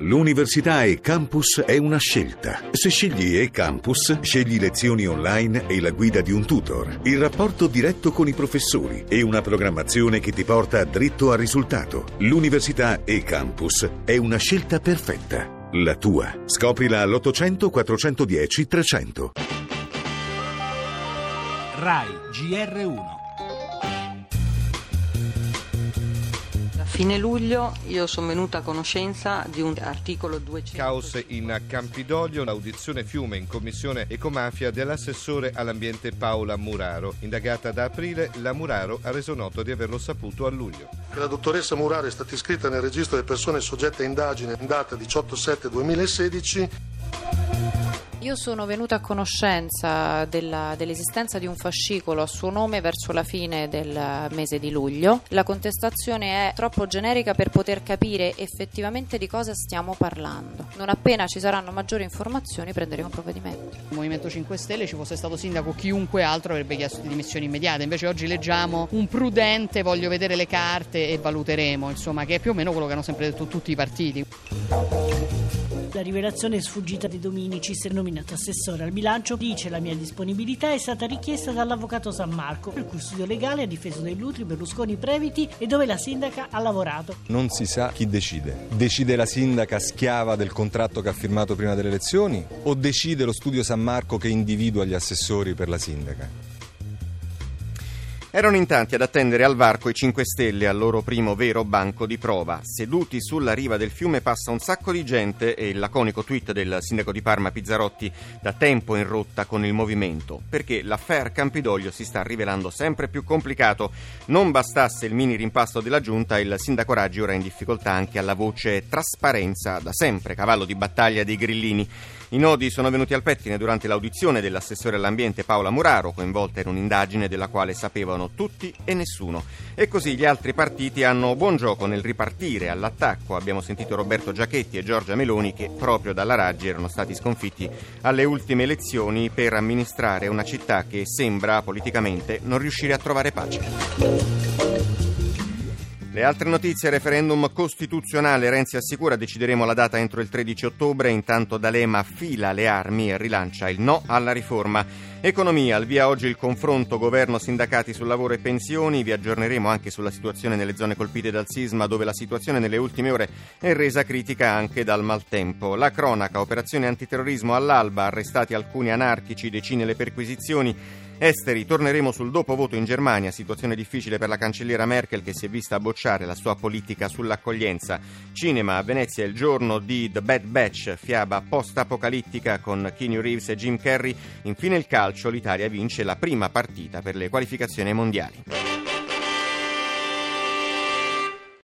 L'università e campus è una scelta. Se scegli e campus, scegli lezioni online e la guida di un tutor, il rapporto diretto con i professori e una programmazione che ti porta dritto al risultato. L'università e campus è una scelta perfetta. La tua. Scoprila all'800 410 300. RAI GR1 fine luglio io sono venuta a conoscenza di un articolo 200. Caos in Campidoglio, l'audizione fiume in commissione ecomafia dell'assessore all'ambiente Paola Muraro. Indagata da aprile, la Muraro ha reso noto di averlo saputo a luglio. La dottoressa Muraro è stata iscritta nel registro delle persone soggette a indagine in data 18-7-2016 io sono venuta a conoscenza della, dell'esistenza di un fascicolo a suo nome verso la fine del mese di luglio. La contestazione è troppo generica per poter capire effettivamente di cosa stiamo parlando. Non appena ci saranno maggiori informazioni prenderemo provvedimenti. Il Movimento 5 Stelle ci fosse stato sindaco chiunque altro avrebbe chiesto di dimissioni immediate, invece oggi leggiamo un prudente voglio vedere le carte e valuteremo, insomma, che è più o meno quello che hanno sempre detto tutti i partiti. La rivelazione sfuggita di Dominicis, nominato assessore al bilancio, dice la mia disponibilità è stata richiesta dall'avvocato San Marco, il cui studio legale ha difeso dei Lutri, Berlusconi, Previti e dove la sindaca ha lavorato. Non si sa chi decide. Decide la sindaca schiava del contratto che ha firmato prima delle elezioni o decide lo studio San Marco che individua gli assessori per la sindaca? Erano in tanti ad attendere al varco i 5 Stelle al loro primo vero banco di prova. Seduti sulla riva del fiume passa un sacco di gente e il laconico tweet del sindaco di Parma Pizzarotti da tempo in rotta con il movimento, perché l'affair Campidoglio si sta rivelando sempre più complicato. Non bastasse il mini rimpasto della giunta, il sindaco Raggi ora è in difficoltà anche alla voce trasparenza, da sempre cavallo di battaglia dei grillini. I nodi sono venuti al pettine durante l'audizione dell'assessore all'ambiente Paola Muraro, coinvolta in un'indagine della quale sapevano tutti e nessuno. E così gli altri partiti hanno buon gioco nel ripartire all'attacco. Abbiamo sentito Roberto Giachetti e Giorgia Meloni che proprio dalla Raggi erano stati sconfitti alle ultime elezioni per amministrare una città che sembra politicamente non riuscire a trovare pace. Le altre notizie, referendum costituzionale, Renzi assicura decideremo la data entro il 13 ottobre, intanto D'Alema fila le armi e rilancia il no alla riforma. Economia, al via oggi il confronto governo sindacati sul lavoro e pensioni, vi aggiorneremo anche sulla situazione nelle zone colpite dal sisma dove la situazione nelle ultime ore è resa critica anche dal maltempo. La cronaca, operazione antiterrorismo all'alba, arrestati alcuni anarchici, decine le perquisizioni. Esteri, torneremo sul dopo voto in Germania, situazione difficile per la cancelliera Merkel che si è vista bocciare la sua politica sull'accoglienza. Cinema, a Venezia il giorno di The Bad Batch, fiaba post-apocalittica con Keanu Reeves e Jim Carrey. Infine il calcio, l'Italia vince la prima partita per le qualificazioni mondiali.